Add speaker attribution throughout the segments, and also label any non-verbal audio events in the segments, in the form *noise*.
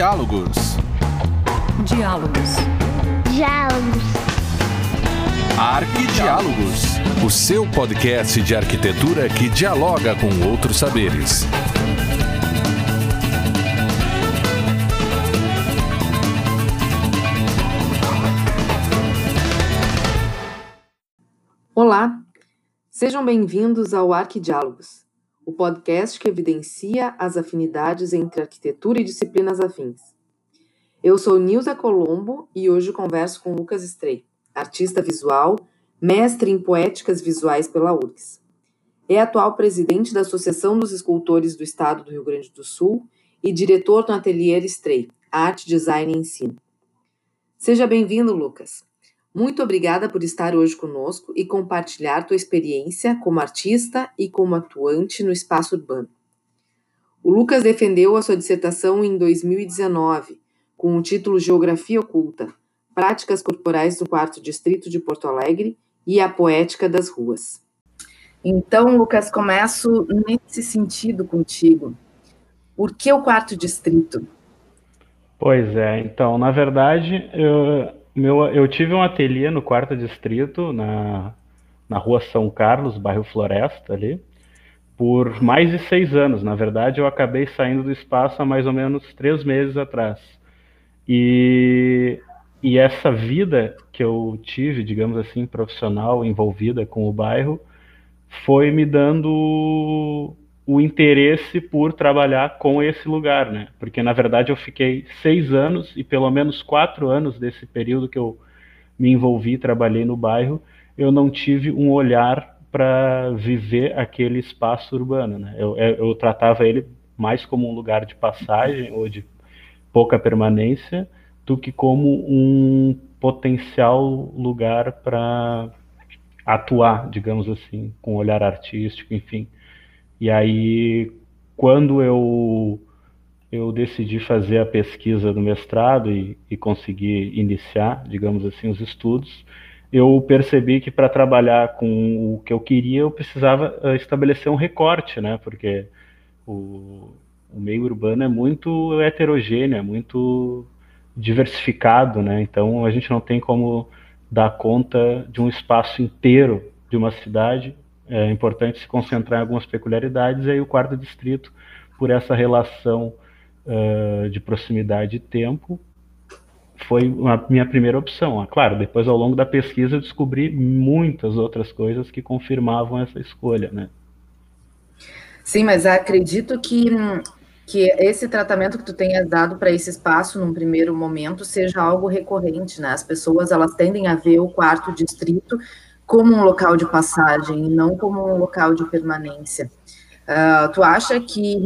Speaker 1: Diálogos.
Speaker 2: Diálogos.
Speaker 3: Diálogos.
Speaker 1: Arquidiálogos. O seu podcast de arquitetura que dialoga com outros saberes.
Speaker 4: Olá, sejam bem-vindos ao Arquidiálogos, o podcast que evidencia as afinidades entre arquitetura e disciplinas afins. Eu sou Nilza Colombo e hoje converso com Lucas Strey, artista visual, mestre em poéticas visuais pela URGS. É atual presidente da Associação dos Escultores do Estado do Rio Grande do Sul e diretor no Ateliê Strey, Arte, Design e Ensino. Seja bem-vindo, Lucas. Muito obrigada por estar hoje conosco e compartilhar tua experiência como artista e como atuante no espaço urbano. O Lucas defendeu a sua dissertação em 2019, com o título Geografia Oculta: Práticas Corporais do Quarto Distrito de Porto Alegre e a Poética das Ruas. Então, Lucas, começo nesse sentido contigo. Por que o quarto distrito?
Speaker 5: Pois é, então, na verdade, eu, meu, eu tive um ateliê no quarto distrito, na, na rua São Carlos, bairro Floresta ali, por mais de seis anos. Na verdade, eu acabei saindo do espaço há mais ou menos três meses atrás. E, e essa vida que eu tive, digamos assim, profissional, envolvida com o bairro, foi me dando o interesse por trabalhar com esse lugar, né? Porque na verdade eu fiquei seis anos e pelo menos quatro anos desse período que eu me envolvi, trabalhei no bairro, eu não tive um olhar para viver aquele espaço urbano, né? Eu, eu, tratava ele mais como um lugar de passagem ou de pouca permanência do que como um potencial lugar para atuar, digamos assim, com olhar artístico, enfim. E aí, quando eu, eu decidi fazer a pesquisa do mestrado e, e conseguir iniciar, digamos assim, os estudos, eu percebi que para trabalhar com o que eu queria, eu precisava uh, estabelecer um recorte, né? Porque o, o meio urbano é muito heterogêneo, é muito diversificado, né? Então a gente não tem como dar conta de um espaço inteiro de uma cidade é importante se concentrar em algumas peculiaridades, e aí o quarto distrito, por essa relação uh, de proximidade e tempo, foi a minha primeira opção. Ah, claro, depois ao longo da pesquisa eu descobri muitas outras coisas que confirmavam essa escolha, né?
Speaker 4: Sim, mas acredito que, que esse tratamento que tu tenha dado para esse espaço num primeiro momento seja algo recorrente, né? As pessoas elas tendem a ver o quarto distrito como um local de passagem e não como um local de permanência. Uh, tu acha que,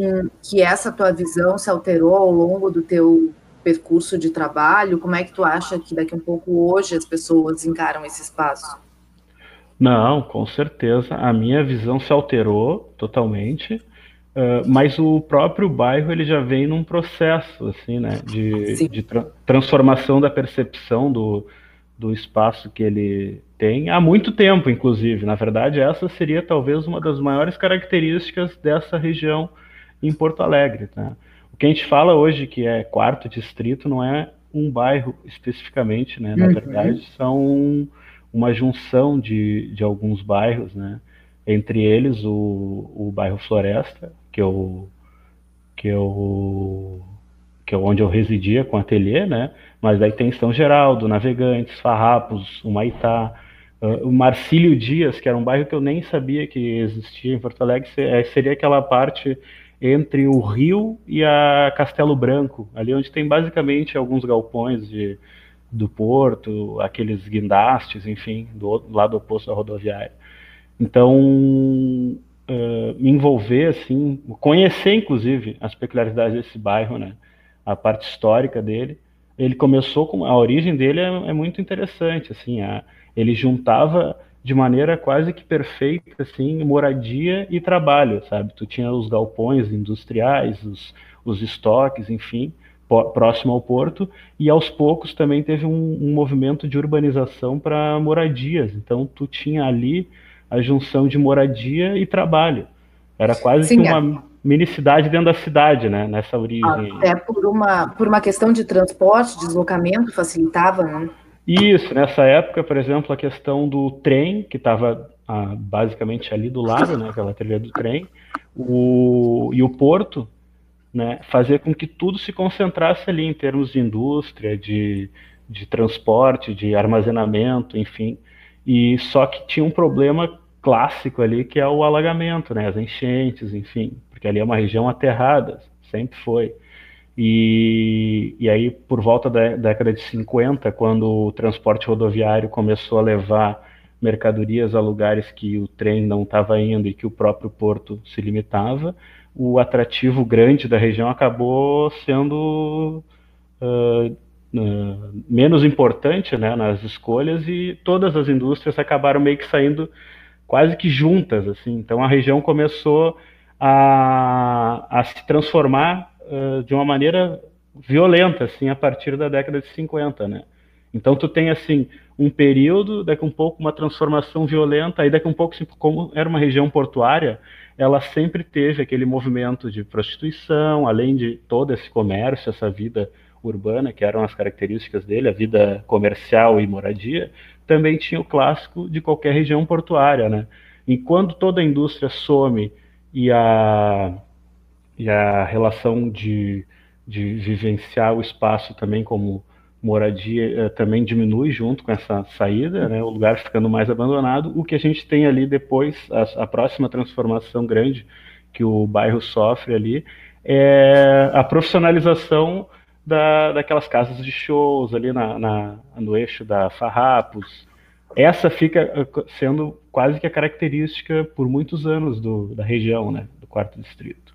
Speaker 4: que essa tua visão se alterou ao longo do teu percurso de trabalho? Como é que tu acha que daqui a um pouco hoje as pessoas encaram esse espaço?
Speaker 5: Não, com certeza. A minha visão se alterou totalmente, uh, mas o próprio bairro ele já vem num processo assim, né, de, de tra transformação da percepção do, do espaço que ele tem há muito tempo, inclusive. Na verdade, essa seria talvez uma das maiores características dessa região em Porto Alegre. Né? O que a gente fala hoje que é quarto distrito não é um bairro especificamente, né? Na uhum. verdade, são uma junção de, de alguns bairros, né? Entre eles o, o bairro Floresta, que eu, que eu que é onde eu residia com o ateliê, né? Mas daí tem São Geraldo, Navegantes, Farrapos, Humaitá, Uh, o Marcílio Dias, que era um bairro que eu nem sabia que existia em Porto Alegre, é, seria aquela parte entre o Rio e a Castelo Branco, ali onde tem basicamente alguns galpões de, do porto, aqueles guindastes, enfim, do, do lado oposto da rodoviária. Então, uh, me envolver, assim, conhecer, inclusive, as peculiaridades desse bairro, né, a parte histórica dele, ele começou com, a origem dele é, é muito interessante, assim, a, ele juntava de maneira quase que perfeita, assim, moradia e trabalho, sabe? Tu tinha os galpões industriais, os, os estoques, enfim, próximo ao porto, e aos poucos também teve um, um movimento de urbanização para moradias. Então, tu tinha ali a junção de moradia e trabalho. Era quase Sim, que uma, mini cidade dentro da cidade, né? Nessa origem.
Speaker 4: Até por uma, por uma questão de transporte, deslocamento, facilitava, né?
Speaker 5: Isso, nessa época, por exemplo, a questão do trem, que estava ah, basicamente ali do lado, né, aquela trilha do trem, o, e o porto, né, fazer com que tudo se concentrasse ali em termos de indústria, de, de transporte, de armazenamento, enfim. E só que tinha um problema clássico ali que é o alagamento, né, as enchentes, enfim, porque ali é uma região aterrada, sempre foi. E, e aí, por volta da década de 50, quando o transporte rodoviário começou a levar mercadorias a lugares que o trem não estava indo e que o próprio porto se limitava, o atrativo grande da região acabou sendo uh, uh, menos importante né, nas escolhas e todas as indústrias acabaram meio que saindo quase que juntas. assim. Então a região começou a, a se transformar uh, de uma maneira violenta assim, a partir da década de 50. Né? Então tu tem assim um período, daqui um pouco uma transformação violenta, aí daqui um pouco, como era uma região portuária, ela sempre teve aquele movimento de prostituição, além de todo esse comércio, essa vida urbana, que eram as características dele, a vida comercial e moradia, também tinha o clássico de qualquer região portuária, né? Enquanto toda a indústria some e a, e a relação de, de vivenciar o espaço também como moradia eh, também diminui junto com essa saída, né, o lugar ficando mais abandonado. O que a gente tem ali depois, a, a próxima transformação grande que o bairro sofre ali, é a profissionalização da, daquelas casas de shows ali na, na, no eixo da Farrapos. Essa fica eh, sendo quase que a característica por muitos anos do, da região, né, do quarto distrito.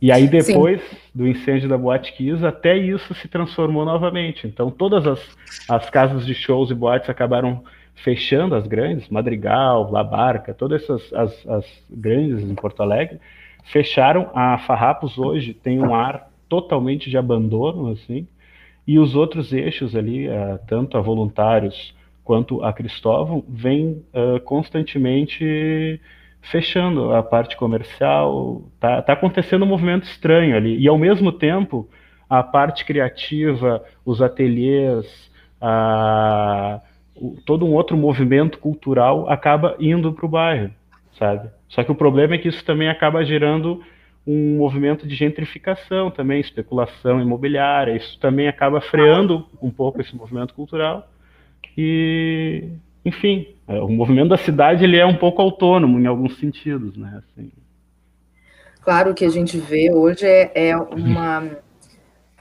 Speaker 5: E aí depois Sim. do incêndio da Boate Kiss, até isso se transformou novamente. Então todas as, as casas de shows e boates acabaram fechando, as grandes, Madrigal, La Barca, todas essas as, as grandes em Porto Alegre, fecharam. A Farrapos hoje tem um ar totalmente de abandono, assim, e os outros eixos ali, uh, tanto a Voluntários quanto a Cristóvão, vêm uh, constantemente fechando a parte comercial, tá, tá acontecendo um movimento estranho ali. E ao mesmo tempo, a parte criativa, os ateliês, a, o, todo um outro movimento cultural acaba indo para o bairro, sabe? Só que o problema é que isso também acaba gerando um movimento de gentrificação também, especulação imobiliária. Isso também acaba freando um pouco esse movimento cultural. E enfim, é, o movimento da cidade ele é um pouco autônomo em alguns sentidos, né? Assim.
Speaker 4: Claro, o que a gente vê hoje é, é uma,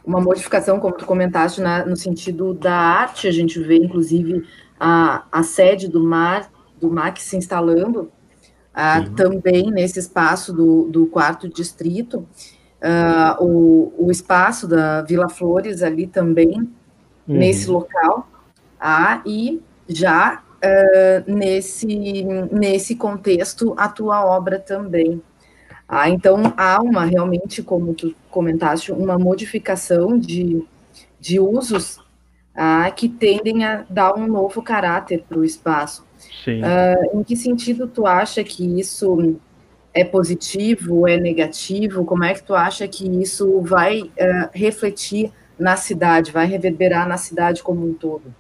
Speaker 4: uma modificação, como tu comentaste, na, no sentido da arte. A gente vê, inclusive, a, a sede do MAR, do MAC se instalando uh, também nesse espaço do, do quarto distrito. Uh, o, o espaço da Vila Flores ali também, uhum. nesse local. Ah, e já uh, nesse, nesse contexto a tua obra também. Ah, então, há uma, realmente, como tu comentaste, uma modificação de, de usos ah, que tendem a dar um novo caráter para o espaço. Uh, em que sentido tu acha que isso é positivo, é negativo? Como é que tu acha que isso vai uh, refletir na cidade, vai reverberar na cidade como um todo?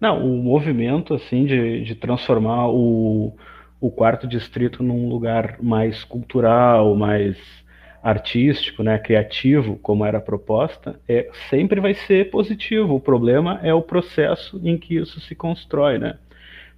Speaker 5: Não, o movimento assim de, de transformar o, o quarto distrito num lugar mais cultural, mais artístico, né, criativo, como era a proposta, é, sempre vai ser positivo. O problema é o processo em que isso se constrói, né?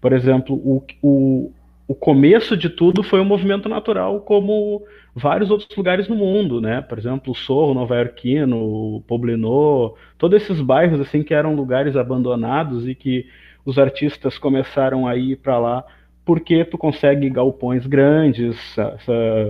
Speaker 5: Por exemplo, o, o, o começo de tudo foi um movimento natural, como vários outros lugares no mundo, né? Por exemplo, o Sorro, Nova Iorquino, Poblenou, todos esses bairros assim que eram lugares abandonados e que os artistas começaram a ir para lá porque tu consegue galpões grandes,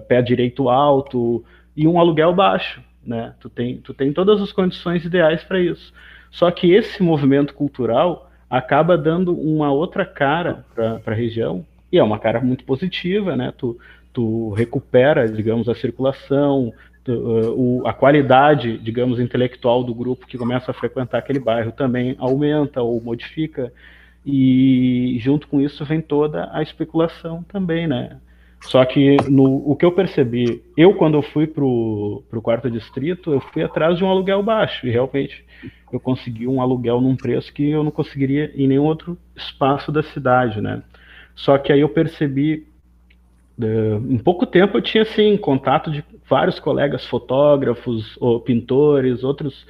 Speaker 5: pé direito alto e um aluguel baixo, né? Tu tem, tu tem todas as condições ideais para isso. Só que esse movimento cultural acaba dando uma outra cara para a região e é uma cara muito positiva, né? Tu, tu recupera, digamos, a circulação, tu, uh, o, a qualidade, digamos, intelectual do grupo que começa a frequentar aquele bairro também aumenta ou modifica, e junto com isso vem toda a especulação também, né? Só que no, o que eu percebi, eu quando eu fui para o quarto distrito, eu fui atrás de um aluguel baixo e realmente eu consegui um aluguel num preço que eu não conseguiria em nenhum outro espaço da cidade, né? Só que aí eu percebi, uh, em pouco tempo eu tinha assim contato de vários colegas fotógrafos, ou pintores, outros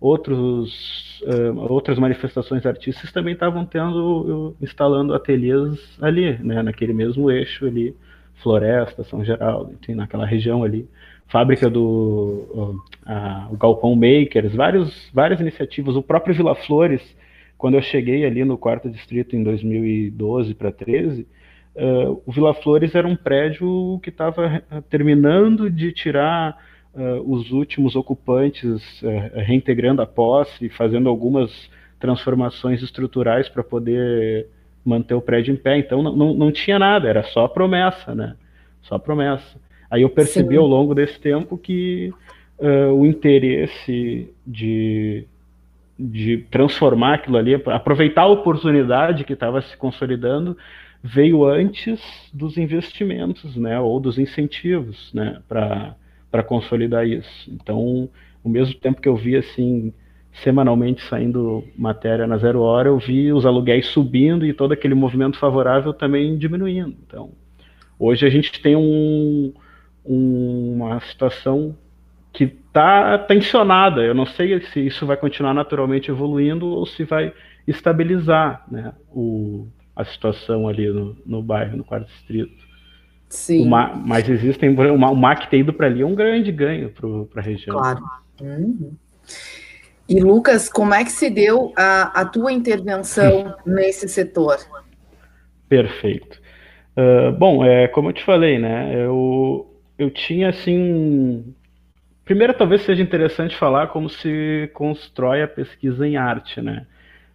Speaker 5: outros uh, outras manifestações artísticas também estavam tendo instalando ateliês ali, né, naquele mesmo eixo ali Floresta, São Geraldo, enfim, naquela região ali. Fábrica do a, o Galpão Makers, vários, várias iniciativas. O próprio Vila Flores, quando eu cheguei ali no quarto distrito em 2012 para 13, uh, o Vila Flores era um prédio que estava terminando de tirar uh, os últimos ocupantes, uh, reintegrando a posse, fazendo algumas transformações estruturais para poder manter o prédio em pé. Então não, não, não tinha nada, era só promessa, né? Só promessa. Aí eu percebi Sim. ao longo desse tempo que uh, o interesse de, de transformar aquilo ali, aproveitar a oportunidade que estava se consolidando, veio antes dos investimentos, né? Ou dos incentivos, né? Para consolidar isso. Então, ao mesmo tempo que eu vi assim semanalmente saindo matéria na zero hora, eu vi os aluguéis subindo e todo aquele movimento favorável também diminuindo. Então, hoje a gente tem um, um, uma situação que está tensionada. Eu não sei se isso vai continuar naturalmente evoluindo ou se vai estabilizar né, o, a situação ali no, no bairro, no quarto distrito.
Speaker 4: Sim.
Speaker 5: mas existem. O MAC ter ido para ali é um grande ganho para a região.
Speaker 4: Claro. Uhum. E Lucas, como é que se deu a, a tua intervenção nesse setor?
Speaker 5: Perfeito. Uh, bom, é, como eu te falei, né, eu, eu tinha assim. Primeiro, talvez seja interessante falar como se constrói a pesquisa em arte, né?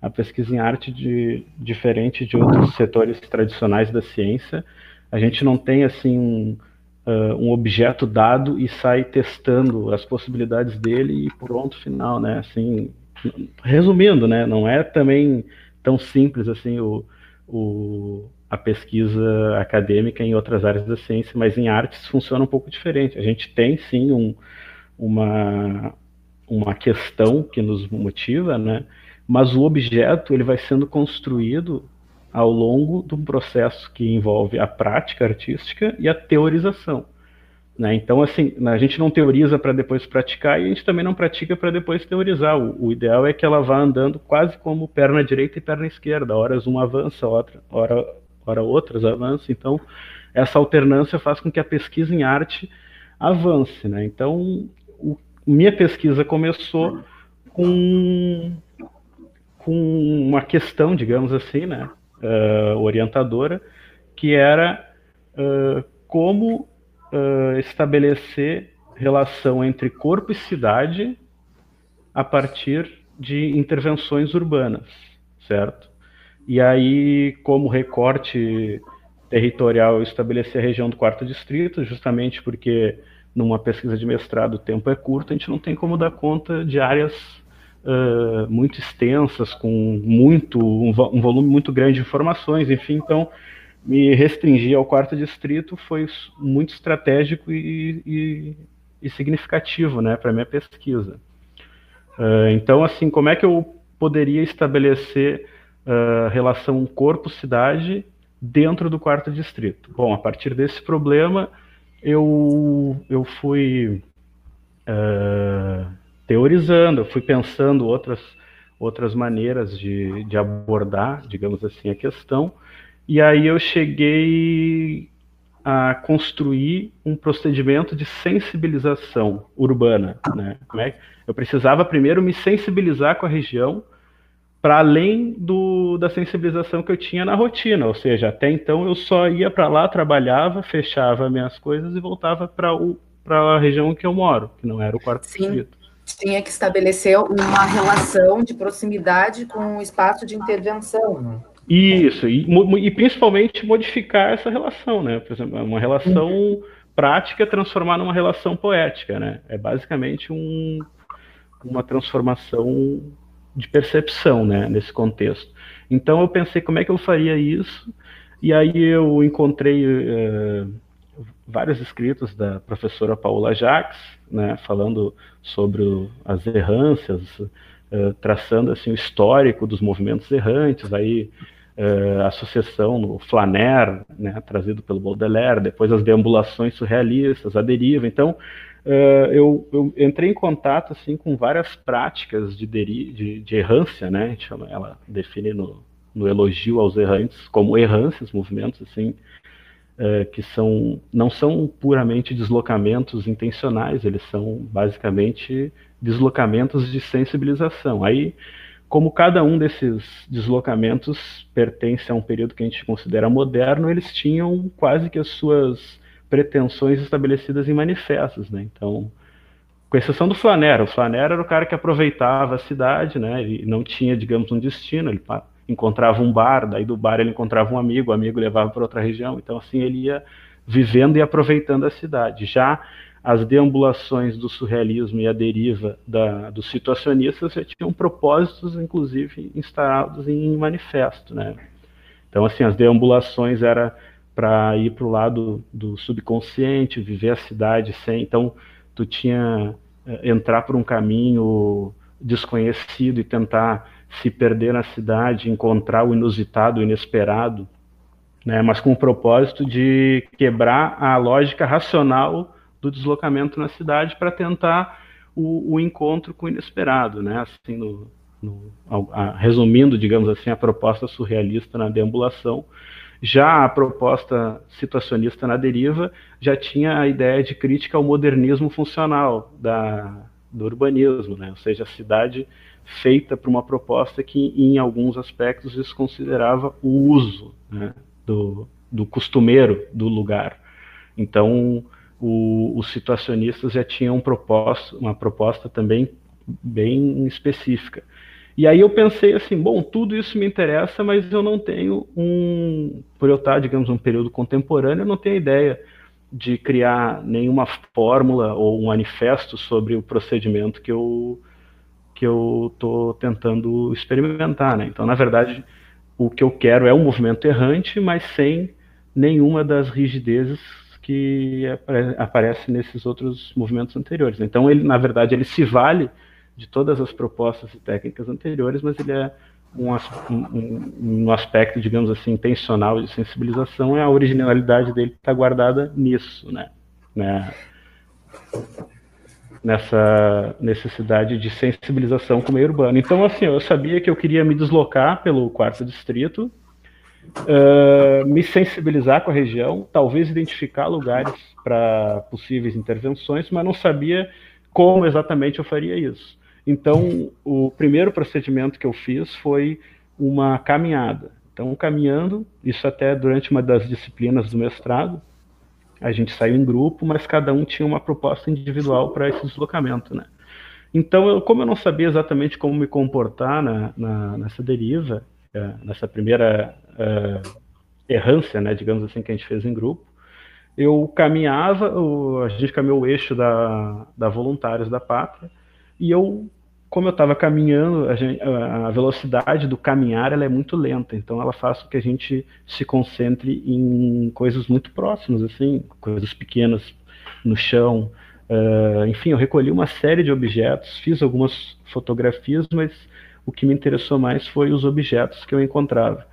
Speaker 5: A pesquisa em arte, de, diferente de outros setores tradicionais da ciência, a gente não tem assim um, uh, um objeto dado e sai testando as possibilidades dele e pronto, final, né? Assim, resumindo, né? Não é também tão simples assim o, o, a pesquisa acadêmica em outras áreas da ciência, mas em artes funciona um pouco diferente. A gente tem sim um, uma, uma questão que nos motiva, né? Mas o objeto ele vai sendo construído ao longo de um processo que envolve a prática artística e a teorização. Né? Então, assim, a gente não teoriza para depois praticar e a gente também não pratica para depois teorizar. O, o, ideal é que ela vá andando quase como perna direita e perna esquerda. Horas uma avança, outra, hora, hora outras avança. Então, essa alternância faz com que a pesquisa em arte avance. Né? Então, o, minha pesquisa começou com, com uma questão, digamos assim, né? Uh, orientadora, que era uh, como uh, estabelecer relação entre corpo e cidade a partir de intervenções urbanas, certo? E aí, como recorte territorial, estabelecer a região do quarto distrito, justamente porque numa pesquisa de mestrado o tempo é curto, a gente não tem como dar conta de áreas uh, muito extensas, com muito um, um, volume muito grande de informações, enfim, então me restringir ao quarto distrito foi muito estratégico e, e, e significativo, né, para minha pesquisa. Uh, então, assim, como é que eu poderia estabelecer uh, relação corpo-cidade dentro do quarto distrito? Bom, a partir desse problema, eu, eu fui uh, teorizando, eu fui pensando outras, outras maneiras de, de abordar, digamos assim, a questão, e aí eu cheguei a construir um procedimento de sensibilização urbana. Né? É? Eu precisava primeiro me sensibilizar com a região, para além do, da sensibilização que eu tinha na rotina, ou seja, até então eu só ia para lá, trabalhava, fechava minhas coisas e voltava para a região que eu moro, que não era o quarto Sim. distrito
Speaker 4: tinha que estabelecer uma relação de proximidade com o espaço de intervenção. Né?
Speaker 5: Isso, e, e, principalmente modificar essa relação, né? Por exemplo, uma relação uhum. prática transformar numa relação poética, né? É basicamente um, uma transformação de percepção, né? Nesse contexto. Então eu pensei como é que eu faria isso, e aí eu encontrei uh, vários escritos da professora Paula Jacques, né, falando sobre as errâncias, uh, traçando assim o histórico dos movimentos errantes, aí uh, a sucessão no Flaner, né, trazido pelo Baudelaire, depois as deambulações surrealistas, a deriva. Então, uh, eu, eu, entrei em contato assim com várias práticas de, de, de errância, né, ela define no, no elogio aos errantes como errâncias, movimentos assim uh, que são não são puramente deslocamentos intencionais, eles são basicamente deslocamentos de sensibilização. Aí como cada um desses deslocamentos pertence a um período que a gente considera moderno, eles tinham quase que as suas pretensões estabelecidas em manifestos, né? Então, com exceção do Flanera, o Flanera era o cara que aproveitava a cidade, né? Ele não tinha, digamos, um destino, ele encontrava um bar, daí do bar ele encontrava um amigo, o amigo levava para outra região, então assim ele ia vivendo e aproveitando a cidade. Já as deambulações do surrealismo e a deriva da, dos situacionistas já tinham propósitos, inclusive, instalados em manifesto, né? Então, assim, as deambulações era para ir para o lado do subconsciente, viver a cidade sem. Então, tu tinha eh, entrar por um caminho desconhecido e tentar se perder na cidade, encontrar o inusitado, o inesperado, né? Mas com o propósito de quebrar a lógica racional do deslocamento na cidade para tentar o, o, encontro com o inesperado, né? Assim, no, no, a, resumindo, digamos assim, a proposta surrealista na deambulação. Já a proposta situacionista na deriva já tinha a ideia de crítica ao modernismo funcional da, do urbanismo, né? ou seja, a cidade feita para uma proposta que, em alguns aspectos, desconsiderava o uso né? do, do costumeiro do lugar. Então, o, os situacionistas já tinham proposta, uma proposta também bem específica. E aí eu pensei assim, bom, tudo isso me interessa, mas eu não tenho um, por eu estar, digamos, um período contemporâneo, eu não tenho ideia de criar nenhuma fórmula ou um manifesto sobre o procedimento que eu que eu estou tentando experimentar, né? Então, na verdade, o que eu quero é um movimento errante, mas sem nenhuma das rigidezes que aparece nesses outros movimentos anteriores. Então, ele, na verdade, ele se vale de todas as propostas e técnicas anteriores, mas ele é um, um, um aspecto, digamos assim, intencional de sensibilização, é a originalidade dele está guardada nisso, né? né? Nessa necessidade de sensibilização com o meio urbano. Então, assim, eu sabia que eu queria me deslocar pelo quarto distrito, uh, me sensibilizar com a região, talvez identificar lugares para possíveis intervenções, mas não sabia como exatamente eu faria isso. Então, o primeiro procedimento que eu fiz foi uma caminhada. Então, caminhando, isso até durante uma das disciplinas do mestrado, a gente saiu em grupo, mas cada um tinha uma proposta individual para esse deslocamento, né? Então, eu, como eu não sabia exatamente como me comportar na, na, nessa deriva, é, nessa primeira uh, errância, né, digamos assim, que a gente fez em grupo, eu caminhava, a gente caminhou o eixo da, da Voluntários da Pátria, e eu, como eu estava caminhando, a, gente, a, velocidade do caminhar ela é muito lenta, então ela faz com que a gente se concentre em coisas muito próximas, assim, coisas pequenas no chão. Uh, enfim, eu recolhi uma série de objetos, fiz algumas fotografias, mas o que me interessou mais foi os objetos que eu encontrava.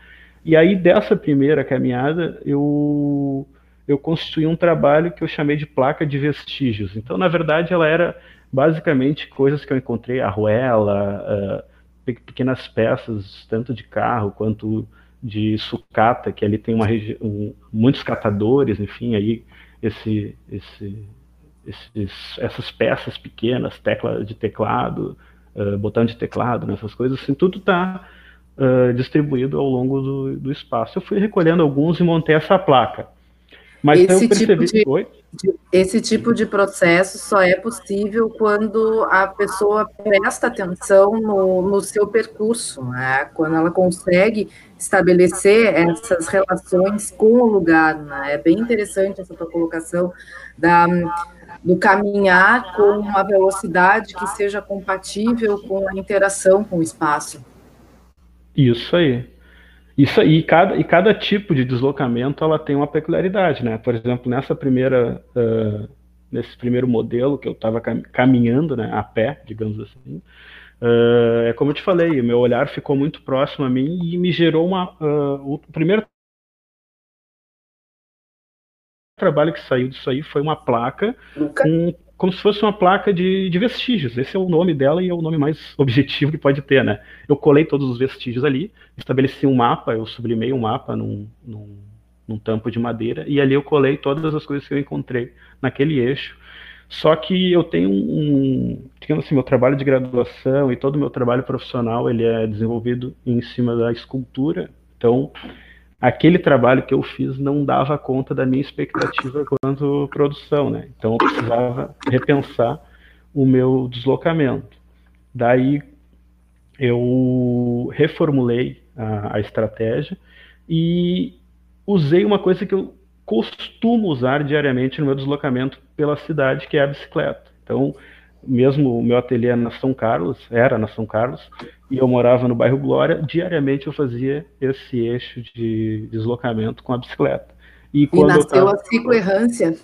Speaker 5: E aí, dessa primeira caminhada, eu, eu construí um trabalho que eu chamei de placa de vestígios. Então, na verdade, ela era basicamente coisas que eu encontrei, arruela, uh, pequenas peças, tanto de carro quanto de sucata, que ali tem uma um, muitos catadores, enfim, aí esse, esse, esses, essas peças pequenas, tecla de teclado, uh, botão de teclado, né, essas coisas, assim, tudo está uh, distribuído ao longo do, do, espaço. Eu fui recolhendo alguns e montei essa placa.
Speaker 4: Mas esse eu percebi... Tipo de, de, esse tipo de processo só é possível quando a pessoa presta atenção no, no seu percurso, né? quando ela consegue estabelecer essas relações com o lugar. Né? É bem interessante essa tua colocação da do caminhar com uma velocidade que seja compatível com a interação com o espaço.
Speaker 5: Isso aí. Isso aí, cada, e cada tipo de deslocamento ela tem uma peculiaridade, né? Por exemplo, nessa primeira, uh, nesse primeiro modelo que eu estava caminhando, né, a pé, digamos assim, uh, é como eu te falei, o meu olhar ficou muito próximo a mim e me gerou uma, uh, o primeiro trabalho que saiu disso aí foi uma placa com como se fosse uma placa de, de, vestígios. Esse é o nome dela e é o nome mais *laughs* objetivo que pode ter, né? Eu colei todos os vestígios ali, estabeleci um mapa, eu sublimei um mapa num, num, num tampo de madeira e ali eu colei todas as coisas que eu encontrei naquele eixo. Só que eu tenho um, digamos assim, meu trabalho de graduação e todo o meu trabalho profissional, ele é desenvolvido em cima da escultura. Então, aquele trabalho que eu fiz não dava conta da minha expectativa quanto produção, né? Então eu precisava repensar o meu deslocamento. Daí eu reformulei a, a estratégia e usei uma coisa que eu costumo usar diariamente no meu deslocamento pela cidade, que é a bicicleta. Então, mesmo o meu ateliê na São Carlos, era na São Carlos, e eu morava no bairro Glória, diariamente eu fazia esse eixo de deslocamento com a bicicleta.
Speaker 4: E, e nasceu tava... a cicloerrância.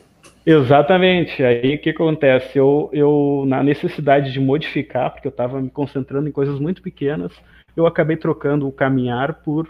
Speaker 5: Exatamente. Aí o que acontece? Eu, eu, na necessidade de modificar, porque eu estava me concentrando em coisas muito pequenas, eu acabei trocando o caminhar por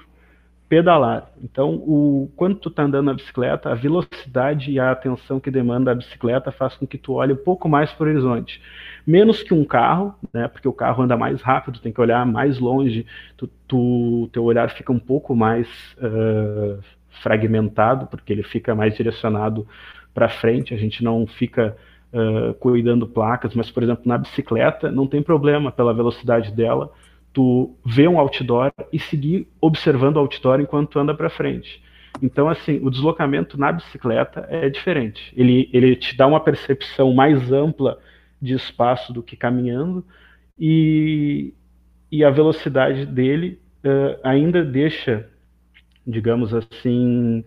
Speaker 5: pedalar. Então, o, quando tu está andando na bicicleta, a velocidade e a atenção que demanda a bicicleta faz com que tu olhe um pouco mais para o horizonte. Menos que um carro, né? Porque o carro anda mais rápido, tem que olhar mais longe, tu, tu teu olhar fica um pouco mais uh, fragmentado, porque ele fica mais direcionado para frente, a gente não fica uh, cuidando placas, mas, por exemplo, na bicicleta não tem problema pela velocidade dela, tu vê um outdoor e seguir observando o outdoor enquanto anda para frente. Então, assim, o deslocamento na bicicleta é diferente. Ele, ele te dá uma percepção mais ampla de espaço do que caminhando e, e a velocidade dele uh, ainda deixa, digamos assim,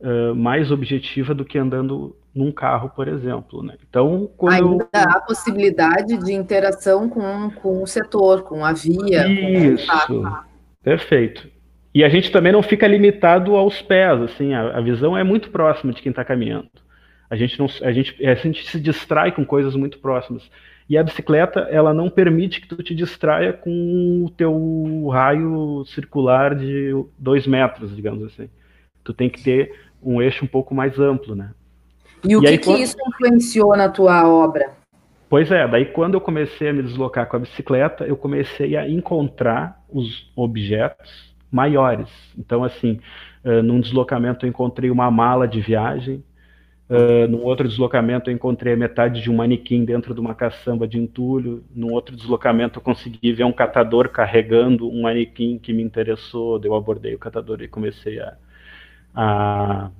Speaker 5: uh, mais objetiva do que andando num carro, por exemplo. Né? Então,
Speaker 4: ainda eu... há possibilidade de interação com, com o setor, com a via.
Speaker 5: Isso, perfeito. E a gente também não fica limitado aos pés, assim, a, a visão é muito próxima de quem está caminhando. A gente, não, a, gente, a gente se distrai com coisas muito próximas. E a bicicleta, ela não permite que tu te distraia com o teu raio circular de dois metros, digamos assim. Tu tem que ter um eixo um pouco mais amplo, né?
Speaker 4: E o e que, aí, que quando... isso influenciou na tua obra?
Speaker 5: Pois é, daí quando eu comecei a me deslocar com a bicicleta, eu comecei a encontrar os objetos maiores. Então, assim, uh, num deslocamento eu encontrei uma mala de viagem, uh, num outro deslocamento eu encontrei a metade de um manequim dentro de uma caçamba de entulho, num outro deslocamento eu consegui ver um catador carregando um manequim que me interessou, eu abordei o catador e comecei a, a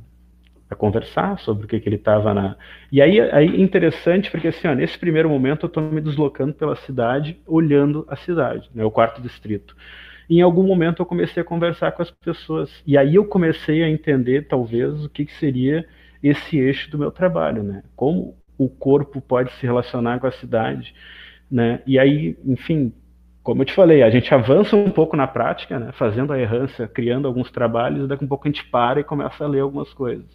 Speaker 5: a conversar sobre o que, que ele estava na. E aí, aí interessante, porque assim, ó, nesse primeiro momento eu estou me deslocando pela cidade, olhando a cidade, né, o quarto distrito. Em algum momento eu comecei a conversar com as pessoas. E aí eu comecei a entender, talvez, o que, que seria esse eixo do meu trabalho, né? Como o corpo pode se relacionar com a cidade, né? E aí, enfim, como eu te falei, a gente avança um pouco na prática, né, fazendo a errância, criando alguns trabalhos, daqui a um pouco a gente para e começa a ler algumas coisas.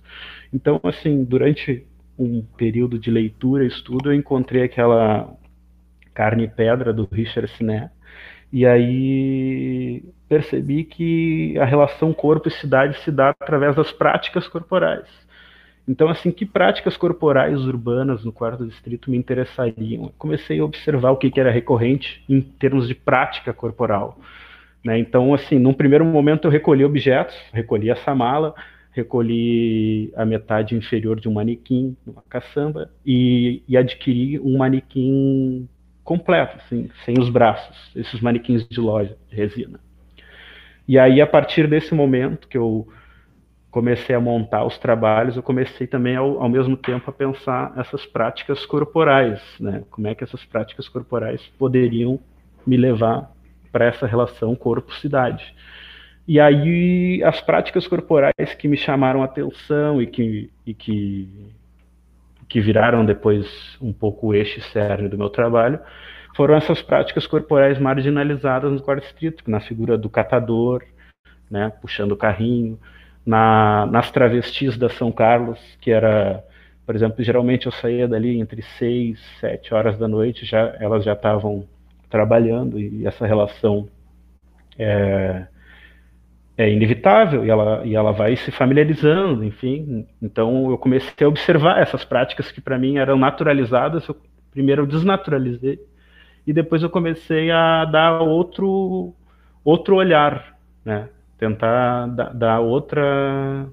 Speaker 5: Então, assim, durante um período de leitura e estudo, eu encontrei aquela Carne e Pedra do Richard Siné, e aí percebi que a relação corpo e cidade se dá através das práticas corporais. Então, assim, que práticas corporais urbanas no quarto distrito me interessariam? comecei a observar o que, que era recorrente em termos de prática corporal. Né? Então, assim, num primeiro momento eu recolhi objetos, recolhi essa mala, recolhi a metade inferior de um manequim, uma caçamba, e, e adquiri um manequim completo, assim, sem os braços, esses manequins de loja, de resina. E aí, a partir desse momento que eu comecei a montar os trabalhos, eu comecei também ao, ao, mesmo tempo a pensar essas práticas corporais, né? Como é que essas práticas corporais poderiam me levar para essa relação corpo-cidade. E aí as práticas corporais que me chamaram atenção e que, e que, que viraram depois um pouco o eixo cerne do meu trabalho foram essas práticas corporais marginalizadas no quarto distrito, na figura do catador, né, puxando o carrinho, na, nas travestis da São Carlos, que era, por exemplo, geralmente eu saía dali entre 6, 7 horas da noite, já elas já estavam trabalhando e essa relação é, é inevitável e ela, e ela vai se familiarizando, enfim. Então eu comecei a observar essas práticas que para mim eram naturalizadas. Eu, primeiro eu desnaturalizei e depois eu comecei a dar outro outro olhar, né? Tentar dar, outra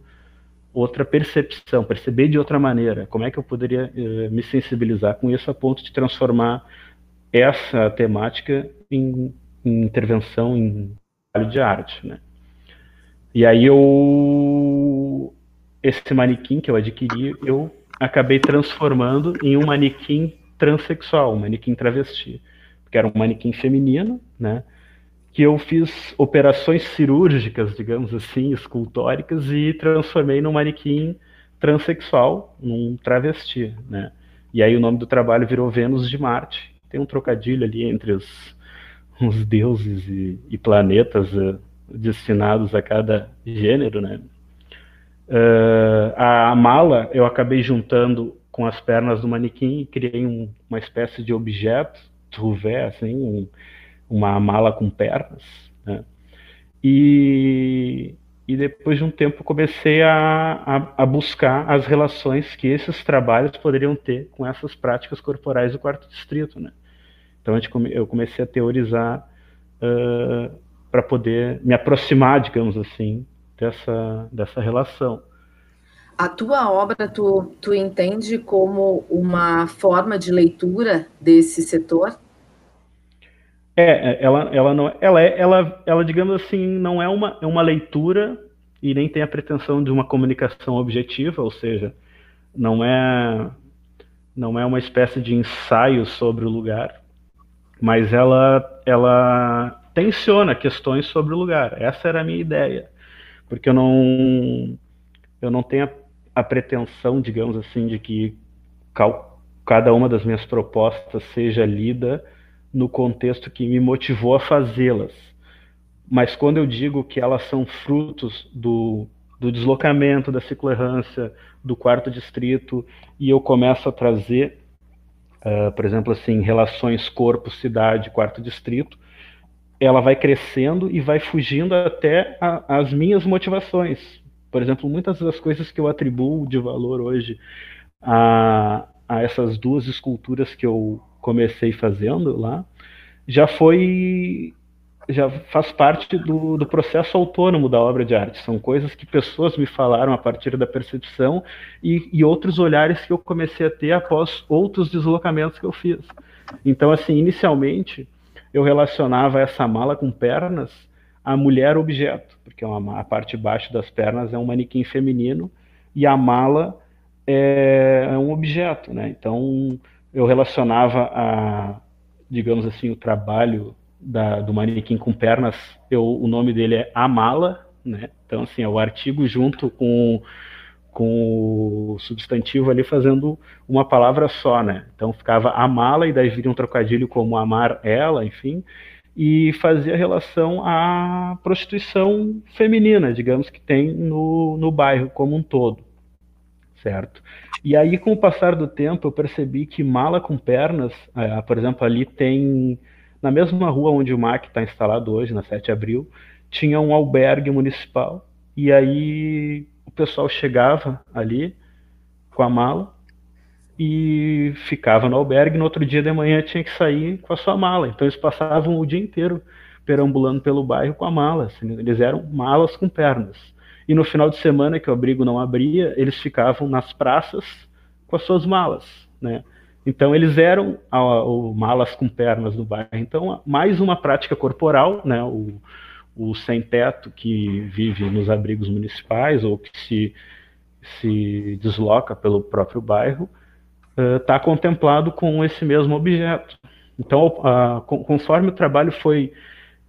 Speaker 5: outra percepção, perceber de outra maneira. Como é que eu poderia eh, me sensibilizar com isso a ponto de transformar essa temática em, em intervenção em trabalho de arte, né? E aí eu esse manequim que eu adquiri, eu acabei transformando em um manequim transexual, um manequim travesti, que era um manequim feminino, né? Que eu fiz operações cirúrgicas, digamos assim, escultóricas e transformei num manequim transexual, num travesti, né? E aí o nome do trabalho virou Vênus de Marte. Tem um trocadilho ali entre os, os deuses e, e planetas uh, destinados a cada gênero, né? Uh, a mala eu acabei juntando com as pernas do manequim e criei um, uma espécie de objeto, trouvé, assim, um, uma mala com pernas, né? E, e depois de um tempo comecei a, a, a, buscar as relações que esses trabalhos poderiam ter com essas práticas corporais do quarto distrito, né? Então eu comecei a teorizar uh, para poder me aproximar, digamos assim, dessa, dessa relação.
Speaker 4: A tua obra, tu, tu entende como uma forma de leitura desse setor?
Speaker 5: É, é ela, ela não, ela, é, ela, ela, digamos assim, não é uma, é uma leitura e nem tem a pretensão de uma comunicação objetiva, ou seja, não é, não é uma espécie de ensaio sobre o lugar, mas ela, ela tensiona questões sobre o lugar. Essa era a minha ideia, porque eu não eu não tenho a, a pretensão, digamos assim, de que cal, cada uma das minhas propostas seja lida no contexto que me motivou a fazê-las. Mas quando eu digo que elas são frutos do, do deslocamento, da cicloerrância, do quarto distrito, e eu começo a trazer, uh, por exemplo, assim, relações corpo-cidade, quarto distrito, ela vai crescendo e vai fugindo até a, as minhas motivações. Por exemplo, muitas das coisas que eu atribuo de valor hoje a, a essas duas esculturas que eu comecei fazendo lá, já foi já faz parte do, do, processo autônomo da obra de arte. São coisas que pessoas me falaram a partir da percepção e, e, outros olhares que eu comecei a ter após outros deslocamentos que eu fiz. Então, assim, inicialmente, eu relacionava essa mala com pernas a mulher objeto, porque uma, a parte de baixo das pernas é um manequim feminino e a mala é, é um objeto, né? Então eu relacionava a, digamos assim, o trabalho da, do manequim com pernas, eu, o nome dele é a mala, né? Então assim, é o artigo junto com com o substantivo ali fazendo uma palavra só, né? Então ficava amá-la e daí viria um trocadilho como amar ela, enfim, e fazia relação à prostituição feminina, digamos, que tem no, no bairro como um todo, certo? E aí, com o passar do tempo, eu percebi que mala com pernas, é, por exemplo, ali tem, na mesma rua onde o MAC está instalado hoje, na 7 de abril, tinha um albergue municipal, e aí o pessoal chegava ali com a mala e ficava no albergue. No outro dia de manhã tinha que sair com a sua mala. Então eles passavam o dia inteiro perambulando pelo bairro com a mala. Assim, eles eram malas com pernas. E no final de semana que o abrigo não abria, eles ficavam nas praças com as suas malas, né? Então eles eram malas com pernas no bairro. Então mais uma prática corporal, né? O, o sem-teto que vive nos abrigos municipais ou que se, se desloca pelo próprio bairro está uh, contemplado com esse mesmo objeto. Então, uh, conforme o trabalho foi,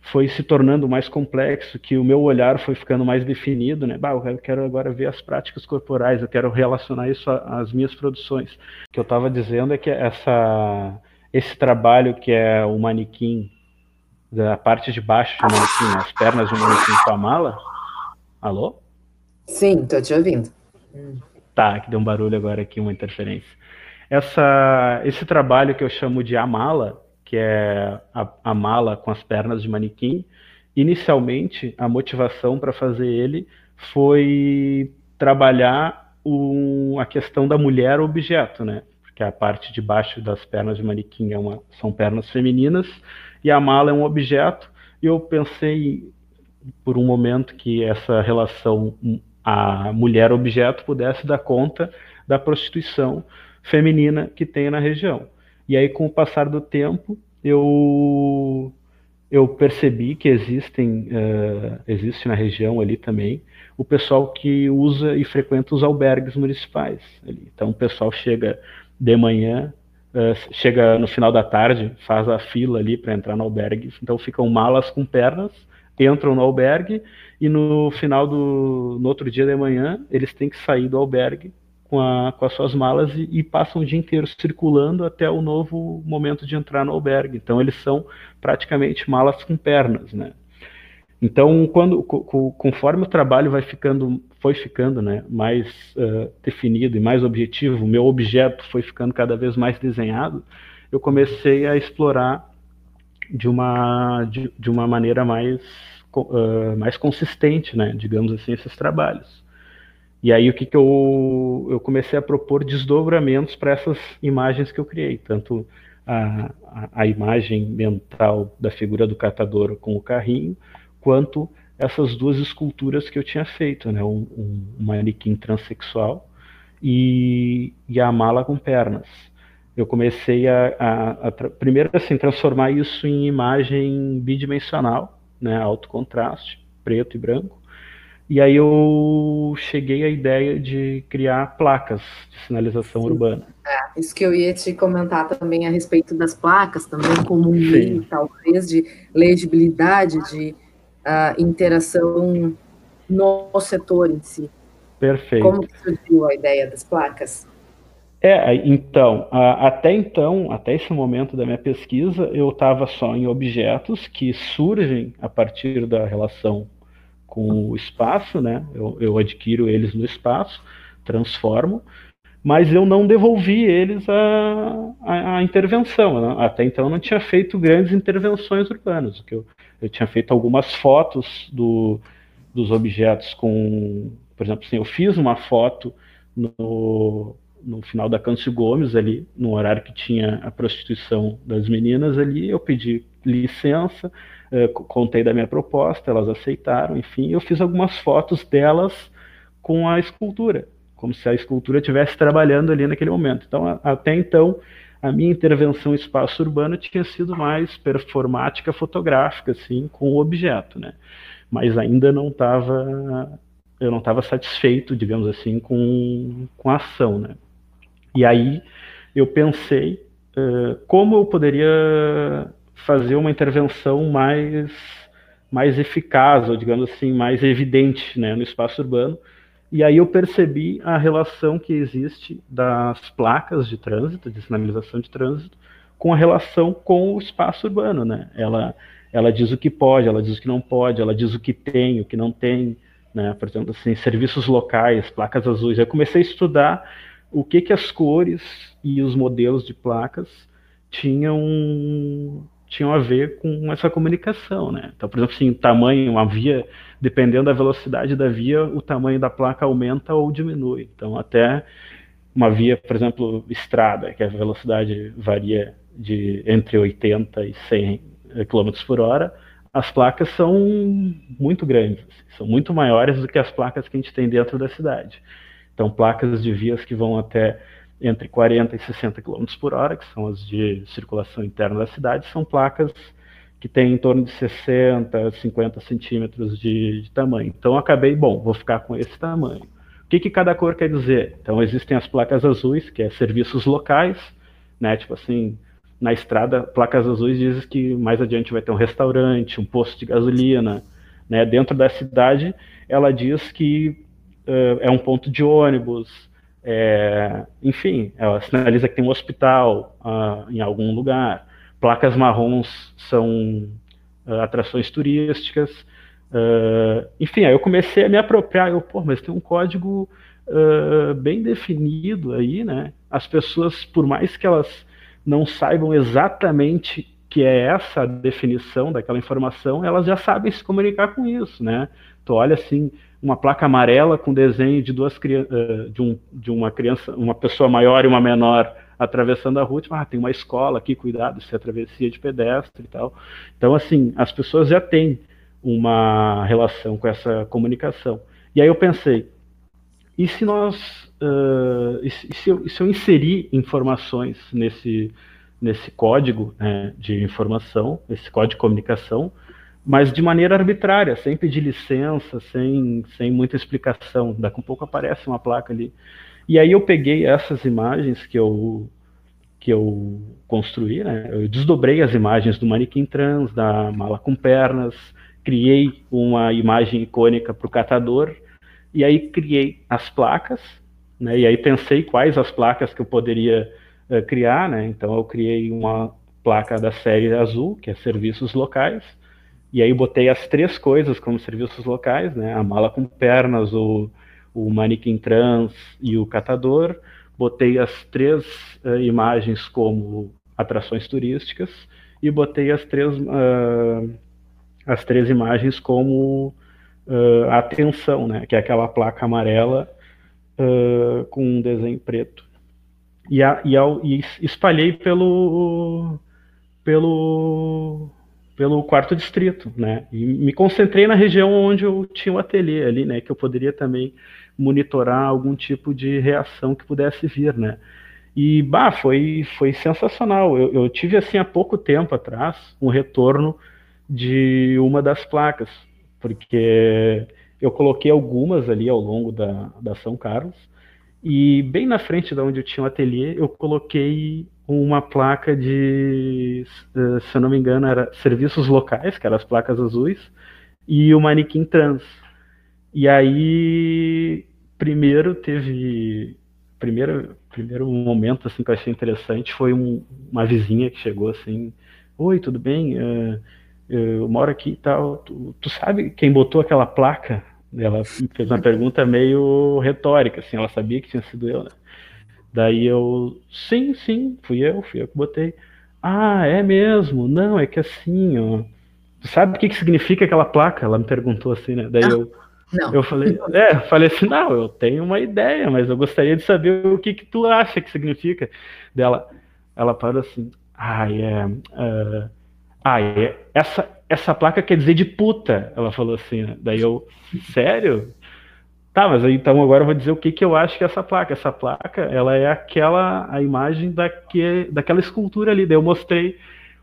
Speaker 5: foi se tornando mais complexo, que o meu olhar foi ficando mais definido, né? Bah, eu quero agora ver as práticas corporais, eu quero relacionar isso às minhas produções. O que eu estava dizendo é que essa, esse trabalho que é o manequim da parte de baixo um manequim, as pernas um manequim com a mala. Alô?
Speaker 4: Sim, tô te ouvindo.
Speaker 5: Tá, que deu um barulho agora aqui, uma interferência. Essa, esse trabalho que eu chamo de a mala, que é a, a mala com as pernas de manequim, inicialmente a motivação para fazer ele foi trabalhar um, a questão da mulher objeto, né? Porque a parte de baixo das pernas de manequim é uma, são pernas femininas e a mala é um objeto. E eu pensei por um momento que essa relação a mulher objeto pudesse dar conta da prostituição feminina que tem na região. E aí, com o passar do tempo, eu eu percebi que existem uh, existe na região ali também o pessoal que usa e frequenta os albergues municipais. Ali. Então, o pessoal chega de manhã, uh, chega no final da tarde, faz a fila ali para entrar no albergue. Então, ficam malas com pernas, entram no albergue e no final do no outro dia de manhã eles têm que sair do albergue com, a, com as suas malas e, e, passam o dia inteiro circulando até o novo momento de entrar no albergue. Então eles são praticamente malas com pernas, né? Então, quando, conforme o trabalho vai ficando, foi ficando né, mais uh, definido e mais objetivo, o meu objeto foi ficando cada vez mais desenhado, eu comecei a explorar de uma, de, de uma maneira mais, uh, mais consistente, né, digamos assim, esses trabalhos. E aí o que, que eu, eu comecei a propor desdobramentos para essas imagens que eu criei, tanto a, a, a, imagem mental da figura do catador com o carrinho, quanto essas duas esculturas que eu tinha feito, né? um, um, manequim transexual e, e a mala com pernas. Eu comecei a, a, a primeiro assim transformar isso em imagem bidimensional, né? alto contraste, preto e branco, e aí eu cheguei à ideia de criar placas de sinalização Sim. urbana.
Speaker 4: É, isso que eu ia te comentar também a respeito das placas, também como um meio, talvez, de legibilidade, de uh, interação no setor em si.
Speaker 5: Perfeito.
Speaker 4: Como surgiu a ideia das placas?
Speaker 5: É, então, até então, até esse momento da minha pesquisa, eu estava só em objetos que surgem a partir da relação com o espaço, né? Eu, eu adquiro eles no espaço, transformo, mas eu não devolvi eles a, a, a intervenção. Né? Até então eu não tinha feito grandes intervenções urbanas. Que eu, eu tinha feito algumas fotos do, dos objetos com, por exemplo, assim, eu fiz uma foto no, no final da Câncio Gomes ali, no horário que tinha a prostituição das meninas ali, eu pedi licença, contei da minha proposta, elas aceitaram, enfim, eu fiz algumas fotos delas com a escultura, como se a escultura estivesse trabalhando ali naquele momento. Então, até então, a minha intervenção em espaço urbano tinha sido mais performática fotográfica, assim, com o objeto, né? Mas ainda não estava, eu não estava satisfeito, digamos assim, com, com a ação, né? E aí eu pensei uh, como eu poderia fazer uma intervenção mais, mais eficaz, ou digamos assim, mais evidente né, no espaço urbano. E aí eu percebi a relação que existe das placas de trânsito, de sinalização de trânsito, com a relação com o espaço urbano. Né? Ela, ela diz o que pode, ela diz o que não pode, ela diz o que tem, o que não tem. Né? Por exemplo, assim, serviços locais, placas azuis. Eu comecei a estudar o que, que as cores e os modelos de placas tinham tinham a ver com essa comunicação, né? Então, por exemplo, assim, tamanho, uma via, dependendo da velocidade da via, o tamanho da placa aumenta ou diminui. Então, até uma via, por exemplo, estrada, que a velocidade varia de entre 80 e 100 km por hora, as placas são muito grandes, são muito maiores do que as placas que a gente tem dentro da cidade. Então, placas de vias que vão até entre 40 e 60 km por hora, que são as de circulação interna da cidade, são placas que têm em torno de 60, 50 centímetros de, de tamanho. Então, acabei, bom, vou ficar com esse tamanho. O que, que cada cor quer dizer? Então, existem as placas azuis, que é serviços locais, né, tipo assim, na estrada, placas azuis dizem que mais adiante vai ter um restaurante, um posto de gasolina, né, dentro da cidade, ela diz que uh, é um ponto de ônibus, é, enfim, ela sinaliza que tem um hospital uh, em algum lugar. Placas marrons são uh, atrações turísticas. Uh, enfim, aí eu comecei a me apropriar. Eu, pô, mas tem um código bem definido aí, né? As pessoas, por mais que elas não saibam exatamente que é essa definição daquela informação, elas já sabem se comunicar com isso, né? Tu olha assim, uma placa amarela com desenho de duas uh, de, um, de uma criança, uma pessoa maior e uma menor atravessando a rua, tipo, ah, tem uma escola aqui, cuidado, se é travessia de pedestre e tal. Então, assim, as pessoas já têm uma relação com essa comunicação. E aí eu pensei, e se nós, uh, e se, eu, se eu inserir informações nesse nesse código né, de informação, esse código de comunicação, mas de maneira arbitrária, sem pedir licença, sem, sem muita explicação. Daqui a pouco aparece uma placa ali. E aí eu peguei essas imagens que eu, que eu construí, né? eu desdobrei as imagens do manequim trans, da mala com pernas, criei uma imagem icônica para o catador, e aí criei as placas, né? e aí pensei quais as placas que eu poderia uh, criar, né? Então eu criei uma placa da série azul, que é serviços locais, e aí botei as três coisas como serviços locais, né? A mala com pernas, o, o manequim trans e o catador. Botei as três uh, imagens como atrações turísticas e botei as três, uh, as três imagens como uh, atenção, né? Que é aquela placa amarela com um desenho preto e, a, e, ao, e espalhei pelo, pelo, pelo quarto distrito, né? E me concentrei na região onde eu tinha o ateliê ali, né? Que eu poderia também monitorar algum tipo de reação que pudesse vir, né? E, bah, foi, foi sensacional. Eu, eu tive, assim, há pouco tempo atrás, um retorno de uma das placas, porque eu coloquei algumas ali ao longo da, da São Carlos, e bem na frente de onde eu tinha o um ateliê, eu coloquei uma placa de, eh, se eu não me engano, era serviços locais, que eram as placas azuis, e o manequim trans. E aí, primeiro teve. Primeiro, primeiro momento assim, que eu achei interessante foi um, uma vizinha que chegou assim: Oi, tudo bem? Uh, eu moro aqui e tal. Tu, tu sabe quem botou aquela placa ela fez uma pergunta meio retórica, assim, ela sabia que tinha sido eu, né? Daí eu, sim, sim, fui eu, fui eu que botei. Ah, é mesmo? Não, é que assim, ó. Sabe o que, que significa aquela placa? Ela me perguntou assim, né? Daí não, eu, não. eu falei, é, falei assim, não, eu tenho uma ideia, mas eu gostaria de saber o que, que tu acha que significa. Dela, ela parou assim, ah, é, uh, ah, é, essa, essa placa quer dizer de puta, ela falou assim, né? Daí eu, sério? Tá, mas aí, então agora eu vou dizer o que, que eu acho que é essa placa. Essa placa, ela é aquela, a imagem daque, daquela escultura ali. Daí eu mostrei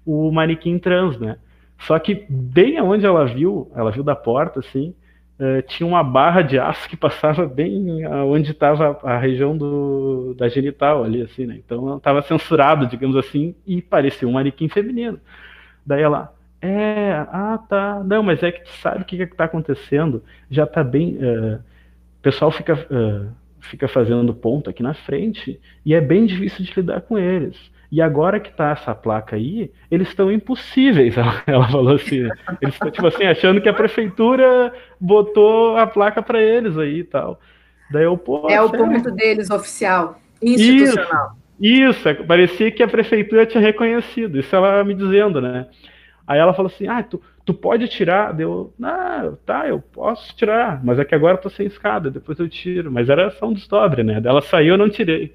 Speaker 5: o manequim trans, né? Só que bem aonde ela viu, ela viu da porta, assim, uh, tinha uma barra de aço que passava bem onde estava a região do, da genital ali, assim, né? Então estava censurado, digamos assim, e parecia um manequim feminino. Daí ela, é, ah, tá. Não, mas é que tu sabe o que está acontecendo. Já está bem. Uh, o pessoal fica, uh, fica fazendo ponto aqui na frente e é bem difícil de lidar com eles. E agora que tá essa placa aí, eles estão impossíveis. *laughs* Ela, falou assim. Eles estão, tipo assim, achando que a prefeitura botou a placa para eles aí e tal. Daí eu, pô.
Speaker 4: É o ponto deles oficial, institucional.
Speaker 5: Isso, isso, é, parecia que a prefeitura tinha reconhecido. Isso ela me dizendo, né? Aí ela falou assim: Ah, tu, tu pode tirar? Deu, ah, tá, eu posso tirar, mas é que agora eu tô sem escada, depois eu tiro. Mas era só um desdobre, né? Ela saiu, eu não tirei.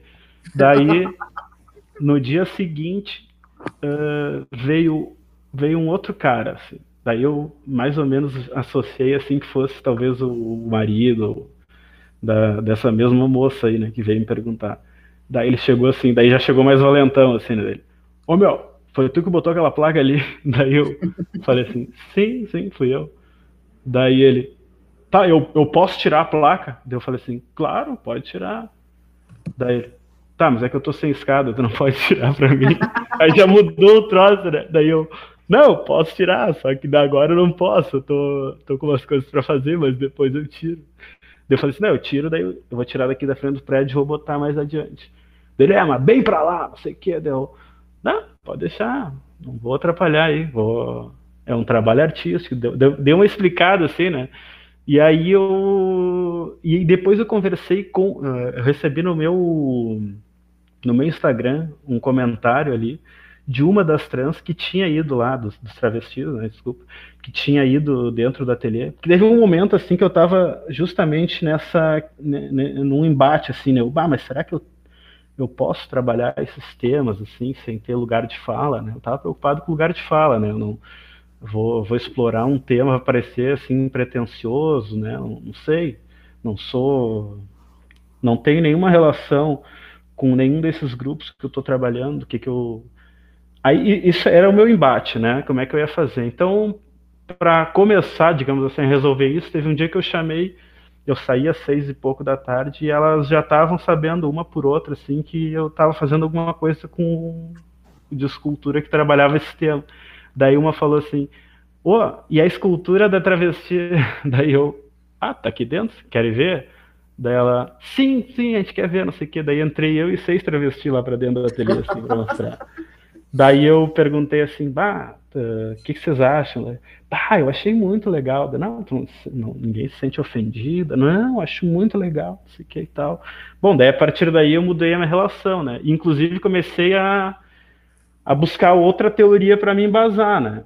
Speaker 5: Daí, *laughs* no dia seguinte, uh, veio, veio um outro cara, assim. Daí eu mais ou menos associei assim que fosse talvez o marido da, dessa mesma moça aí, né, que veio me perguntar. Daí ele chegou assim, daí já chegou mais valentão, assim, né, dele. Ô meu, foi tu que botou aquela placa ali? *laughs* Daí eu falei assim, sim, sim, fui eu. Daí ele, tá, eu, eu posso tirar a placa? Daí eu falei assim, claro, pode tirar. Daí ele, tá, mas é que eu tô sem escada, tu não *laughs* pode tirar pra mim. Aí já mudou o troço, né? Daí eu, não, posso tirar, só que agora eu não posso, eu tô, tô com umas coisas pra fazer, mas depois eu tiro. Daí eu falei assim, não, eu tiro, daí eu vou tirar daqui da frente do prédio e vou botar mais adiante. Daí ele, é, mas bem pra lá, não sei o que, deu. Não, pode deixar, não vou atrapalhar aí, vou, é um trabalho artístico. Deu, deu, uma explicada assim, né? E aí eu e depois eu conversei com, eh, eu recebi no meu no meu Instagram um comentário ali de uma das trans que tinha ido lá, dos, dos travestis, né, desculpa, que tinha ido dentro do ateliê. Que teve um momento assim que eu estava justamente nessa, né, né, num embate assim, né, bah, mas será que eu, eu posso trabalhar esses temas assim, sem ter lugar de fala, né? Eu estava preocupado com lugar de fala, né? Eu não vou, vou explorar um tema, vai parecer assim pretencioso, né? Não, sei, não sou, não tenho nenhuma relação com nenhum desses grupos que eu estou trabalhando, que que eu Aí isso era o meu embate, né? Como é que eu ia fazer? Então, para começar, digamos assim, resolver isso, teve um dia que eu chamei, eu saí às seis e pouco da tarde e elas já estavam sabendo uma por outra, assim, que eu estava fazendo alguma coisa com de escultura que trabalhava esse tema. Daí uma falou assim, ô, oh, e a escultura da travesti? *laughs* Daí eu, ah, tá aqui dentro? Querem ver? Daí ela, sim, sim, a gente quer ver, não sei o quê. Daí entrei eu e seis travestis lá para dentro do ateliê, assim, pra mostrar. Daí eu perguntei assim, bah, o que, que, vocês acham? Bah, eu achei muito legal. Não, não, ninguém se sente ofendida. Não, acho muito legal, não sei o que e tal. Bom, daí a partir daí eu mudei a minha relação, né? Inclusive comecei a, a buscar outra teoria para me embasar, né?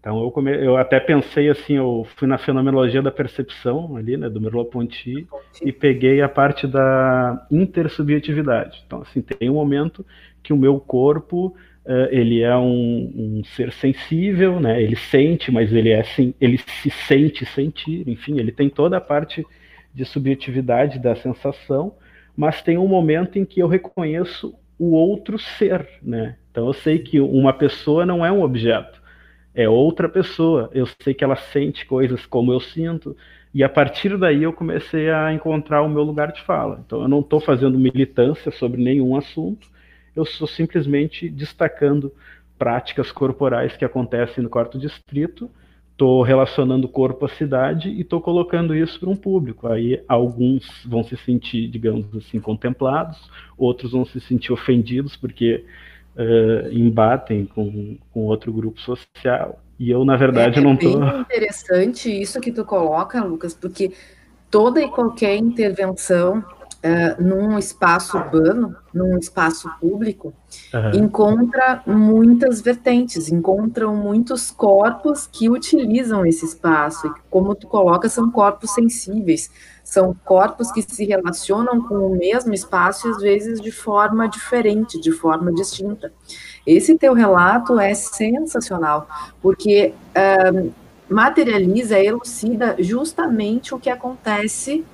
Speaker 5: Então eu, come... eu até pensei assim, eu fui na fenomenologia da percepção ali, né, do Merleau-Ponty, e peguei a parte da intersubjetividade. Então assim, tem um momento que o meu corpo Uh, ele é um, um, ser sensível, né? Ele sente, mas ele é ele se sente sentir, enfim, ele tem toda a parte de subjetividade da sensação, mas tem um momento em que eu reconheço o outro ser, né? Então eu sei que uma pessoa não é um objeto, é outra pessoa. Eu sei que ela sente coisas como eu sinto, e a partir daí eu comecei a encontrar o meu lugar de fala. Então eu não estou fazendo militância sobre nenhum assunto, eu estou simplesmente destacando práticas corporais que acontecem no quarto distrito, estou relacionando corpo à cidade e estou colocando isso para um público. Aí alguns vão se sentir, digamos assim, contemplados, outros vão se sentir ofendidos porque uh, embatem com, com outro grupo social. E eu, na verdade,
Speaker 4: é,
Speaker 5: não estou.
Speaker 4: É bem interessante isso que tu coloca, Lucas, porque toda e qualquer intervenção uh, num espaço urbano, num espaço público, uhum. encontra muitas vertentes, encontram muitos corpos que utilizam esse espaço. E como tu coloca, são corpos sensíveis, são corpos que se relacionam com o mesmo espaço e às vezes de forma diferente, de forma distinta. Esse teu relato é sensacional, porque uh, materializa, elucida justamente o que acontece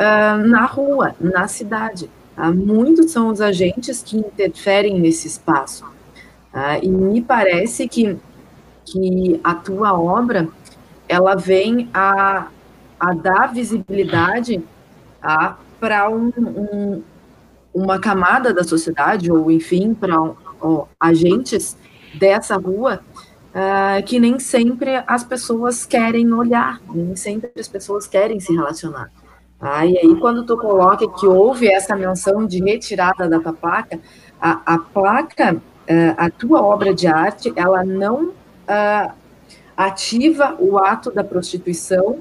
Speaker 4: uh, na rua, na cidade. Uh, muitos são os agentes que interferem nesse espaço. Uh, e me parece que, que a tua obra ela vem a, a dar visibilidade para um, um, uma camada da sociedade, ou enfim, para agentes dessa rua Uh, que nem sempre as pessoas querem olhar, nem sempre as pessoas querem se relacionar. Ah, e aí, quando tu coloca que houve essa menção de retirada da tua placa, a, a placa, eh, a tua obra de arte, ela não uh, ativa o ato da prostituição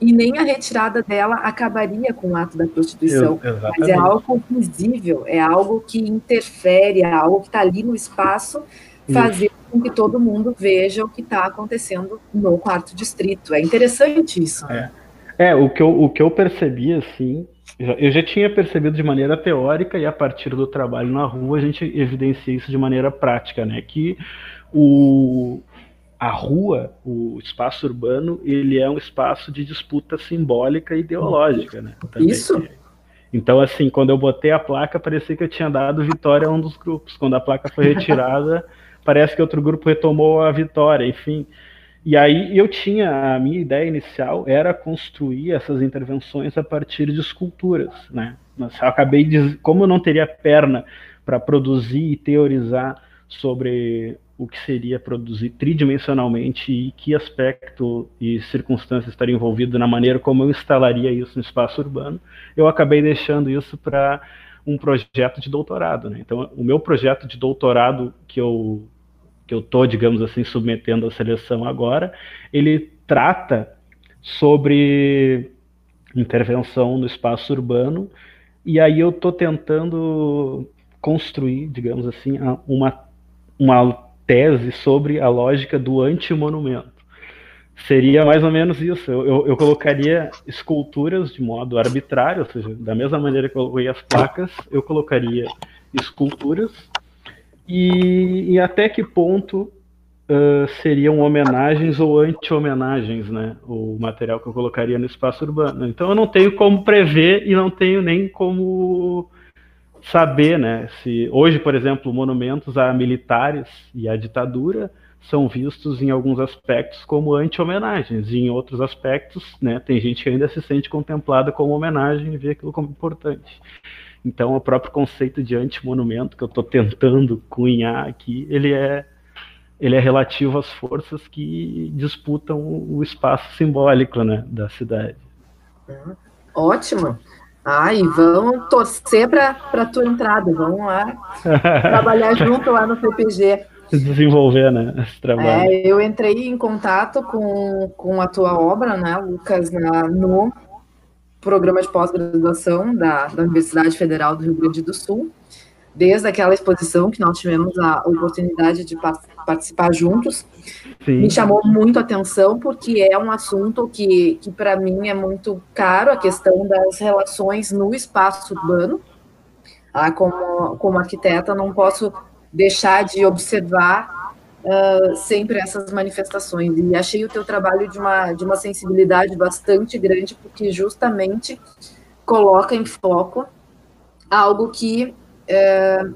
Speaker 4: e nem a retirada dela acabaria com o ato da prostituição. Eu, mas é algo visível, é algo que interfere, é algo que está ali no espaço, fazendo com que todo mundo veja o que está acontecendo no quarto distrito. É interessante isso.
Speaker 5: É. É, o que eu, o que eu percebi, assim, eu já tinha percebido de maneira teórica e a partir do trabalho na rua a gente evidencia isso de maneira prática, né? Que o, a rua, o espaço urbano, ele é um espaço de disputa simbólica e ideológica, né?
Speaker 4: Também. Isso.
Speaker 5: Então, assim, quando eu botei a placa, parecia que eu tinha dado vitória a um dos grupos. Quando a placa foi *laughs* retirada, parece que outro grupo retomou a vitória, enfim. E aí eu tinha, a minha ideia inicial era construir essas intervenções a partir de esculturas, né? Mas eu acabei de, como eu não teria perna para produzir e teorizar sobre o que seria produzir tridimensionalmente e que aspecto e circunstâncias estaria envolvido na maneira como eu instalaria isso no espaço urbano, eu acabei deixando isso para um projeto de doutorado. Né? Então, o meu projeto de doutorado que eu que eu estou, digamos assim, submetendo à seleção agora, ele trata sobre intervenção no espaço urbano, e aí eu estou tentando construir, digamos assim, uma, uma tese sobre a lógica do anti-monumento. Seria mais ou menos isso. Eu, eu, eu, colocaria esculturas de modo arbitrário, ou seja, da mesma maneira que eu coloquei as placas, eu colocaria esculturas. E, e até que ponto uh, seriam homenagens ou anti-homenagens, né? O material que eu colocaria no espaço urbano. Então eu não tenho como prever e não tenho nem como saber, né? Se hoje, por exemplo, monumentos a militares e à ditadura são vistos em alguns aspectos como anti-homenagens, e em outros aspectos, né, tem gente que ainda se sente contemplada como homenagem e vê aquilo como importante. Então, o próprio conceito de anti-monumento que eu estou tentando cunhar aqui, ele é ele é relativo às forças que disputam o espaço simbólico né, da cidade.
Speaker 4: Ótimo. Ah, e vão torcer para a tua entrada, vão lá *laughs* trabalhar junto lá no PPG.
Speaker 5: Desenvolver, né, esse trabalho. É,
Speaker 4: eu entrei em contato com, com a tua obra, né, Lucas, na, no programa de pós-graduação da, da Universidade Federal do Rio Grande do Sul, desde aquela exposição que nós tivemos a oportunidade de participar juntos, Sim. me chamou muito a atenção porque é um assunto que, que para mim é muito caro, a questão das relações no espaço urbano. Ah, como, como arquiteta, não posso deixar de observar uh, sempre essas manifestações. E achei o teu trabalho de uma, de uma sensibilidade bastante grande, porque justamente coloca em foco algo que, uh,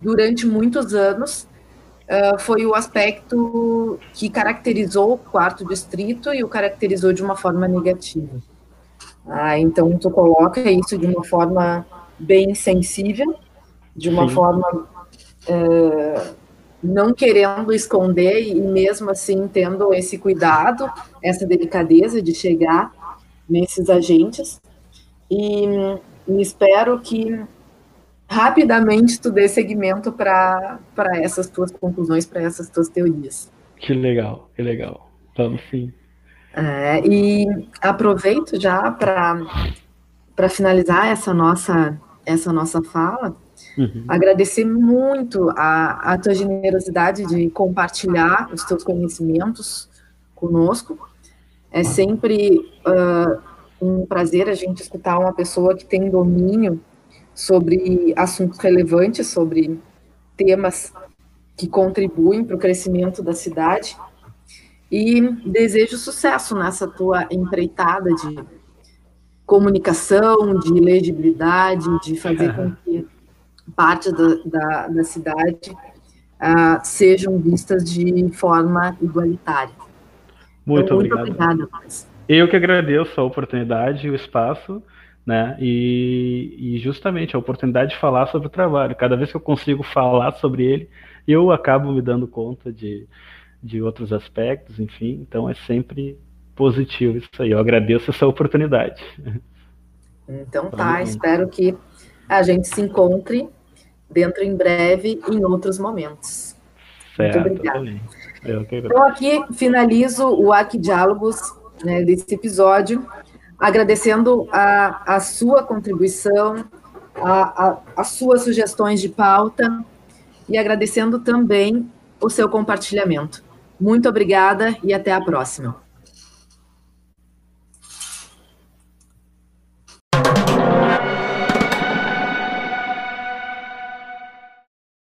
Speaker 4: durante muitos anos, uh, foi o aspecto que caracterizou o quarto distrito e o caracterizou de uma forma negativa. Ah, então, tu coloca isso de uma forma bem sensível, de uma Sim. forma uh, não querendo esconder e mesmo assim tendo esse cuidado, essa delicadeza de chegar nesses agentes. E, e espero que rapidamente tu dê seguimento para essas tuas conclusões, para essas tuas teorias.
Speaker 5: Que legal, que legal. Vamos sim.
Speaker 4: É, e aproveito já para finalizar essa nossa, essa nossa fala, uhum. agradecer muito a, a tua generosidade de compartilhar os teus conhecimentos conosco. É sempre uh, um prazer a gente escutar uma pessoa que tem domínio sobre assuntos relevantes, sobre temas que contribuem para o crescimento da cidade. E desejo sucesso nessa tua empreitada de comunicação, de legibilidade, de fazer com *laughs* que parte da, da, da cidade uh, sejam vistas de forma igualitária.
Speaker 5: Muito então, obrigado. Muito obrigada, Eu que agradeço a oportunidade e o espaço né? E, e, justamente a oportunidade de falar sobre o trabalho. Cada vez que eu consigo falar sobre ele, eu acabo me dando conta de, de outros aspectos, enfim. Então é sempre positivo isso aí. Eu agradeço essa oportunidade.
Speaker 4: Então tá, espero que a gente se encontre dentro em breve em outros momentos.
Speaker 5: Certo, Muito obrigada.
Speaker 4: Então aqui finalizo o Arquidiálogos né, desse episódio agradecendo a, a sua contribuição, a, a, as suas sugestões de pauta e agradecendo também o seu compartilhamento. Muito obrigada e até a próxima.